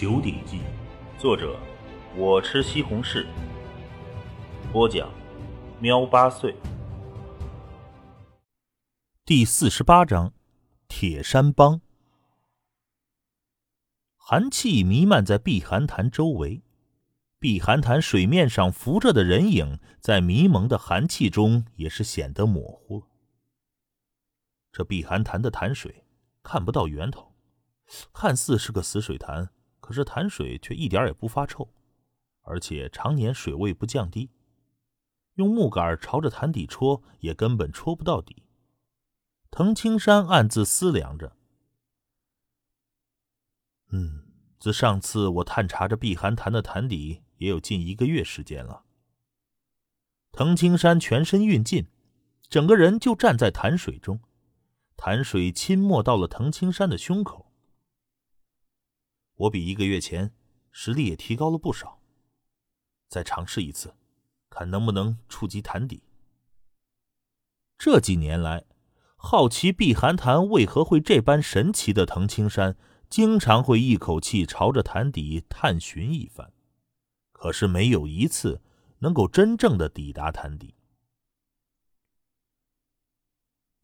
九鼎记》，作者我吃西红柿，播讲喵八岁。第四十八章：铁山帮。寒气弥漫在碧寒潭周围，碧寒潭水面上浮着的人影，在迷蒙的寒气中也是显得模糊了。这碧寒潭的潭水看不到源头，看似是个死水潭。可是潭水却一点也不发臭，而且常年水位不降低，用木杆朝着潭底戳也根本戳不到底。藤青山暗自思量着：“嗯，自上次我探查着碧寒潭的潭底，也有近一个月时间了。”藤青山全身运劲，整个人就站在潭水中，潭水侵没到了藤青山的胸口。我比一个月前实力也提高了不少，再尝试一次，看能不能触及潭底。这几年来，好奇碧寒潭为何会这般神奇的藤青山，经常会一口气朝着潭底探寻一番，可是没有一次能够真正的抵达潭底。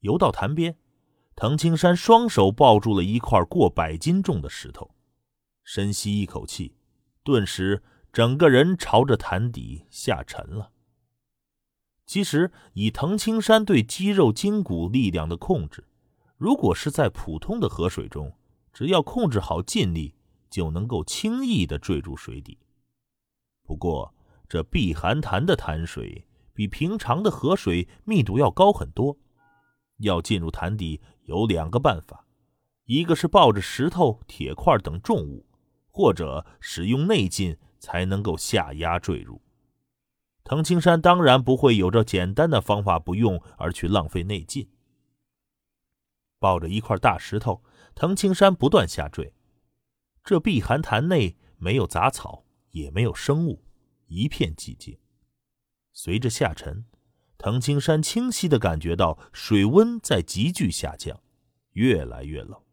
游到潭边，藤青山双手抱住了一块过百斤重的石头。深吸一口气，顿时整个人朝着潭底下沉了。其实，以藤青山对肌肉筋骨力量的控制，如果是在普通的河水中，只要控制好劲力，就能够轻易的坠入水底。不过，这碧寒潭的潭水比平常的河水密度要高很多，要进入潭底有两个办法：一个是抱着石头、铁块等重物。或者使用内劲才能够下压坠入。藤青山当然不会有着简单的方法不用而去浪费内劲。抱着一块大石头，藤青山不断下坠。这碧寒潭内没有杂草，也没有生物，一片寂静。随着下沉，藤青山清晰的感觉到水温在急剧下降，越来越冷。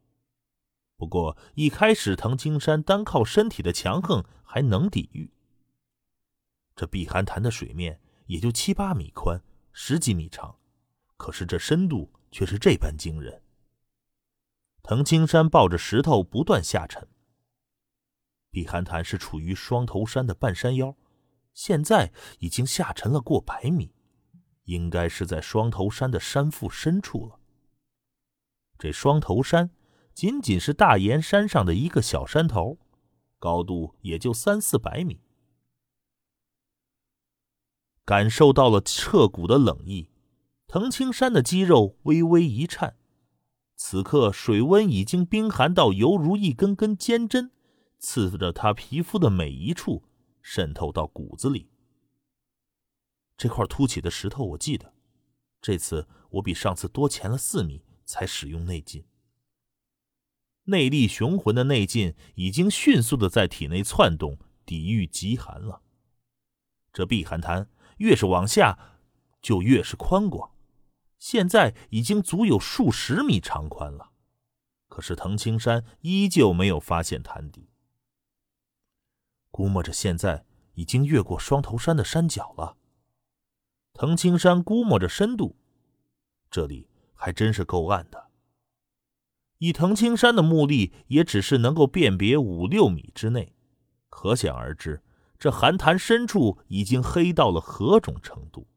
不过一开始，藤青山单靠身体的强横还能抵御。这碧寒潭的水面也就七八米宽，十几米长，可是这深度却是这般惊人。藤青山抱着石头不断下沉。碧寒潭是处于双头山的半山腰，现在已经下沉了过百米，应该是在双头山的山腹深处了。这双头山。仅仅是大岩山上的一个小山头，高度也就三四百米。感受到了彻骨的冷意，藤青山的肌肉微微一颤。此刻水温已经冰寒到犹如一根根尖针，刺着他皮肤的每一处，渗透到骨子里。这块凸起的石头，我记得，这次我比上次多潜了四米才使用内劲。内力雄浑的内劲已经迅速的在体内窜动，抵御极寒了。这碧寒潭越是往下，就越是宽广，现在已经足有数十米长宽了。可是藤青山依旧没有发现潭底，估摸着现在已经越过双头山的山脚了。藤青山估摸着深度，这里还真是够暗的。以藤青山的目力，也只是能够辨别五六米之内，可想而知，这寒潭深处已经黑到了何种程度。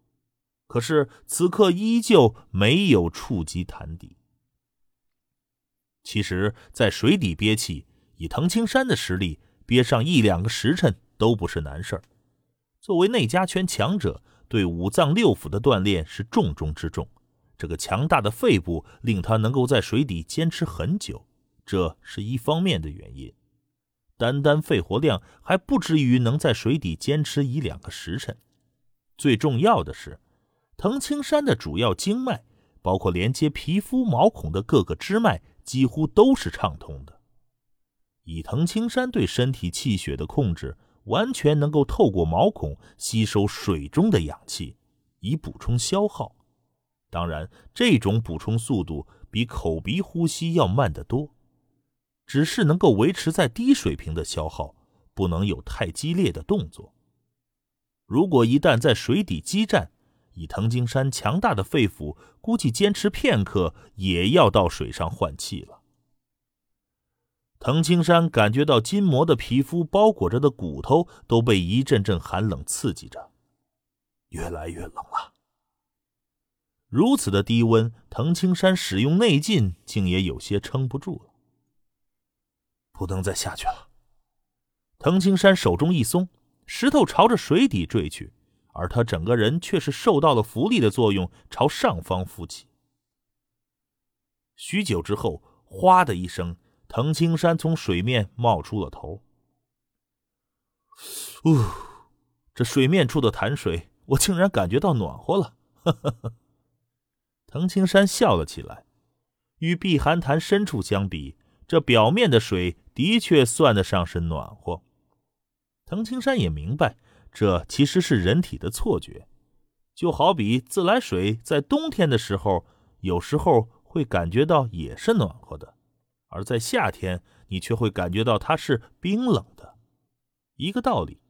可是此刻依旧没有触及潭底。其实，在水底憋气，以藤青山的实力，憋上一两个时辰都不是难事儿。作为内家拳强者，对五脏六腑的锻炼是重中之重。这个强大的肺部令他能够在水底坚持很久，这是一方面的原因。单单肺活量还不至于能在水底坚持一两个时辰。最重要的是，藤青山的主要经脉，包括连接皮肤毛孔的各个支脉，几乎都是畅通的。以藤青山对身体气血的控制，完全能够透过毛孔吸收水中的氧气，以补充消耗。当然，这种补充速度比口鼻呼吸要慢得多。只是能够维持在低水平的消耗，不能有太激烈的动作。如果一旦在水底激战，以藤青山强大的肺腑，估计坚持片刻也要到水上换气了。藤青山感觉到筋膜的皮肤包裹着的骨头都被一阵阵寒冷刺激着，越来越冷了。如此的低温，藤青山使用内劲竟也有些撑不住了。不能再下去了。藤青山手中一松，石头朝着水底坠去。而他整个人却是受到了浮力的作用，朝上方浮起。许久之后，哗的一声，藤青山从水面冒出了头。呜，这水面处的潭水，我竟然感觉到暖和了。呵呵呵，藤青山笑了起来。与碧寒潭深处相比，这表面的水的确算得上是暖和。藤青山也明白。这其实是人体的错觉，就好比自来水在冬天的时候，有时候会感觉到也是暖和的，而在夏天你却会感觉到它是冰冷的。一个道理，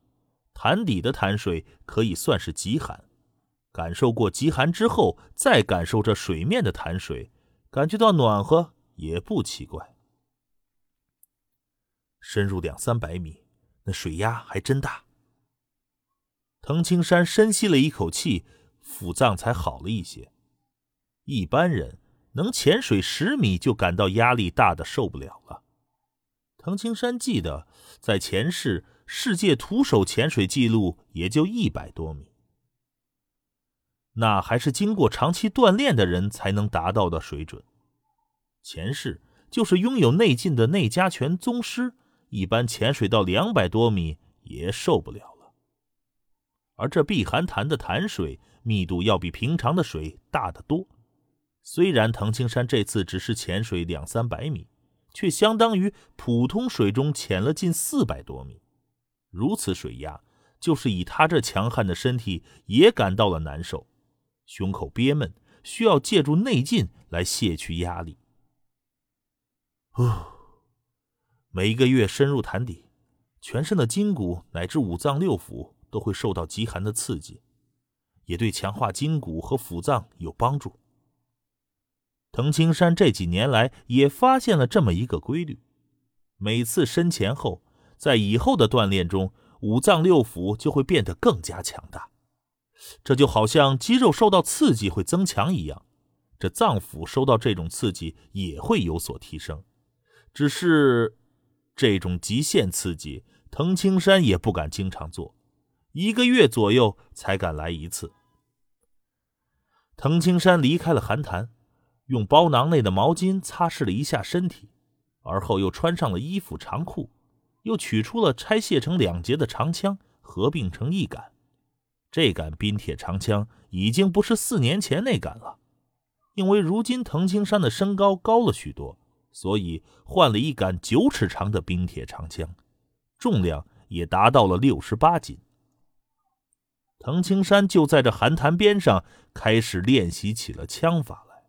潭底的潭水可以算是极寒，感受过极寒之后，再感受这水面的潭水，感觉到暖和也不奇怪。深入两三百米，那水压还真大。藤青山深吸了一口气，腹脏才好了一些。一般人能潜水十米就感到压力大的受不了了。藤青山记得，在前世世界徒手潜水记录也就一百多米，那还是经过长期锻炼的人才能达到的水准。前世就是拥有内劲的内家拳宗师，一般潜水到两百多米也受不了了。而这碧寒潭的潭水密度要比平常的水大得多。虽然藤青山这次只是潜水两三百米，却相当于普通水中潜了近四百多米。如此水压，就是以他这强悍的身体也感到了难受，胸口憋闷，需要借助内劲来卸去压力。哦，每一个月深入潭底，全身的筋骨乃至五脏六腑。都会受到极寒的刺激，也对强化筋骨和腑脏有帮助。藤青山这几年来也发现了这么一个规律：每次深潜后，在以后的锻炼中，五脏六腑就会变得更加强大。这就好像肌肉受到刺激会增强一样，这脏腑受到这种刺激也会有所提升。只是这种极限刺激，藤青山也不敢经常做。一个月左右才敢来一次。藤青山离开了寒潭，用包囊内的毛巾擦拭了一下身体，而后又穿上了衣服长裤，又取出了拆卸成两截的长枪，合并成一杆。这杆冰铁长枪已经不是四年前那杆了，因为如今藤青山的身高高了许多，所以换了一杆九尺长的冰铁长枪，重量也达到了六十八斤。藤青山就在这寒潭边上开始练习起了枪法来。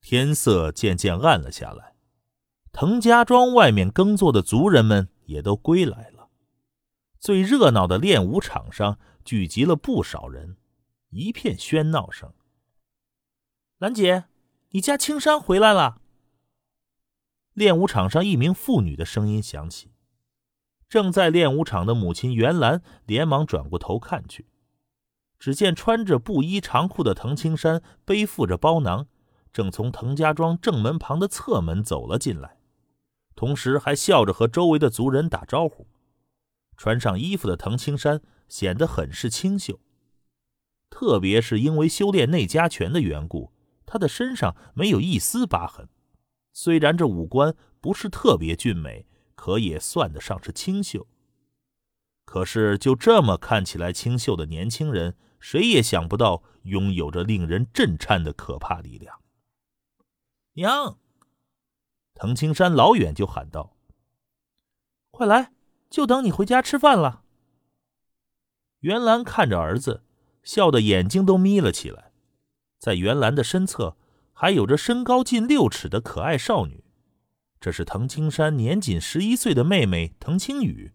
天色渐渐暗了下来，藤家庄外面耕作的族人们也都归来了。最热闹的练武场上聚集了不少人，一片喧闹声。兰姐，你家青山回来了。练武场上一名妇女的声音响起。正在练武场的母亲袁兰连忙转过头看去，只见穿着布衣长裤的藤青山背负着包囊，正从藤家庄正门旁的侧门走了进来，同时还笑着和周围的族人打招呼。穿上衣服的藤青山显得很是清秀，特别是因为修炼内家拳的缘故，他的身上没有一丝疤痕。虽然这五官不是特别俊美。可也算得上是清秀。可是就这么看起来清秀的年轻人，谁也想不到拥有着令人震颤的可怕力量。娘，藤青山老远就喊道：“快来，就等你回家吃饭了。”袁兰看着儿子，笑得眼睛都眯了起来。在袁兰的身侧，还有着身高近六尺的可爱少女。这是藤青山年仅十一岁的妹妹藤青雨。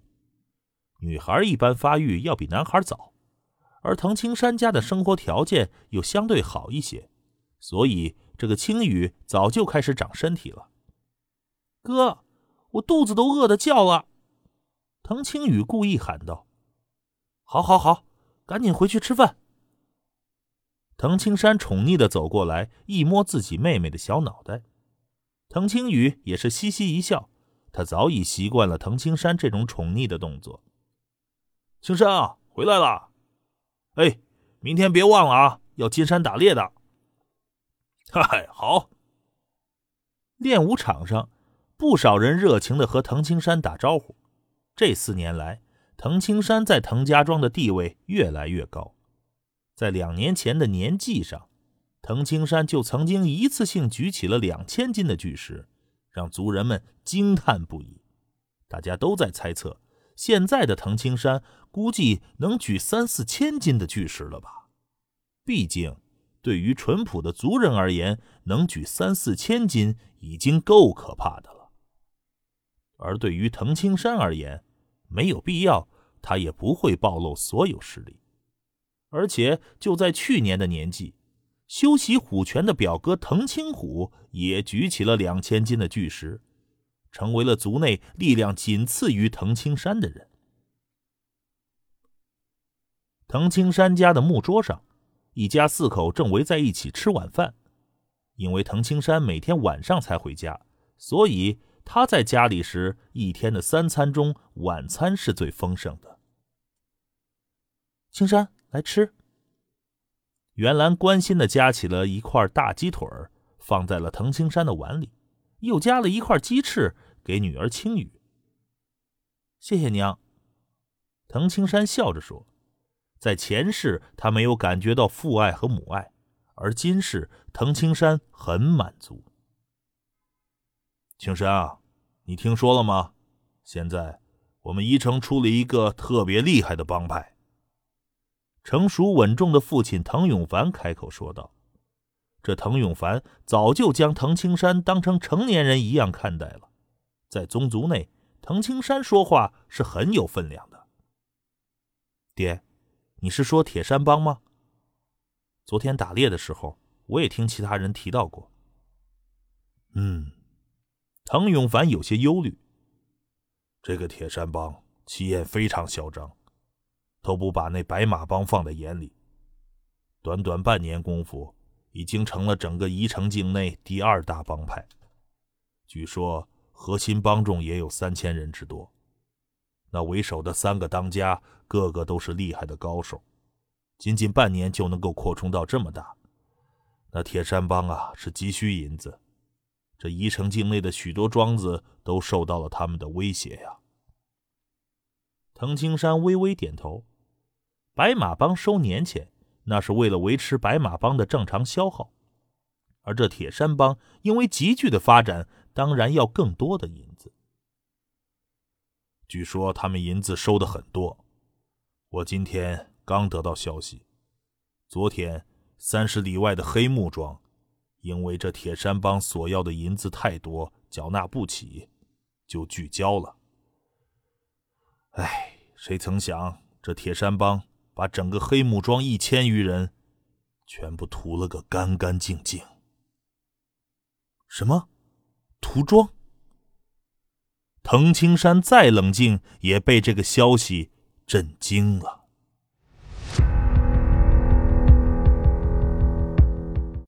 女孩一般发育要比男孩早，而藤青山家的生活条件又相对好一些，所以这个青雨早就开始长身体了。哥，我肚子都饿得叫了。藤青雨故意喊道：“好，好，好，赶紧回去吃饭。”滕青山宠溺的走过来，一摸自己妹妹的小脑袋。滕青雨也是嘻嘻一笑，他早已习惯了滕青山这种宠溺的动作。青山啊，回来了！哎，明天别忘了啊，要金山打猎的。嗨，好。练武场上，不少人热情的和滕青山打招呼。这四年来，藤青山在藤家庄的地位越来越高。在两年前的年祭上，藤青山就曾经一次性举起了两千斤的巨石，让族人们惊叹不已。大家都在猜测，现在的藤青山估计能举三四千斤的巨石了吧？毕竟，对于淳朴的族人而言，能举三四千斤已经够可怕的。而对于藤青山而言，没有必要，他也不会暴露所有实力。而且就在去年的年纪，修习虎拳的表哥藤青虎也举起了两千斤的巨石，成为了族内力量仅次于藤青山的人。藤青山家的木桌上，一家四口正围在一起吃晚饭。因为藤青山每天晚上才回家，所以他在家里时，一天的三餐中，晚餐是最丰盛的。青山。来吃。袁兰关心的夹起了一块大鸡腿，放在了藤青山的碗里，又夹了一块鸡翅给女儿青雨。谢谢娘。藤青山笑着说：“在前世，他没有感觉到父爱和母爱，而今世，藤青山很满足。”青山啊，你听说了吗？现在我们宜城出了一个特别厉害的帮派。成熟稳重的父亲滕永凡开口说道：“这滕永凡早就将滕青山当成成年人一样看待了，在宗族内，滕青山说话是很有分量的。”爹，你是说铁山帮吗？昨天打猎的时候，我也听其他人提到过。嗯，滕永凡有些忧虑。这个铁山帮气焰非常嚣张。都不把那白马帮放在眼里。短短半年功夫，已经成了整个宜城境内第二大帮派。据说核心帮众也有三千人之多。那为首的三个当家，个个都是厉害的高手。仅仅半年就能够扩充到这么大，那铁山帮啊是急需银子。这宜城境内的许多庄子都受到了他们的威胁呀。藤青山微微点头。白马帮收年钱，那是为了维持白马帮的正常消耗，而这铁山帮因为急剧的发展，当然要更多的银子。据说他们银子收的很多，我今天刚得到消息，昨天三十里外的黑木庄，因为这铁山帮索要的银子太多，缴纳不起，就聚焦了。哎，谁曾想这铁山帮。把整个黑木庄一千余人全部屠了个干干净净。什么？屠庄？藤青山再冷静，也被这个消息震惊了。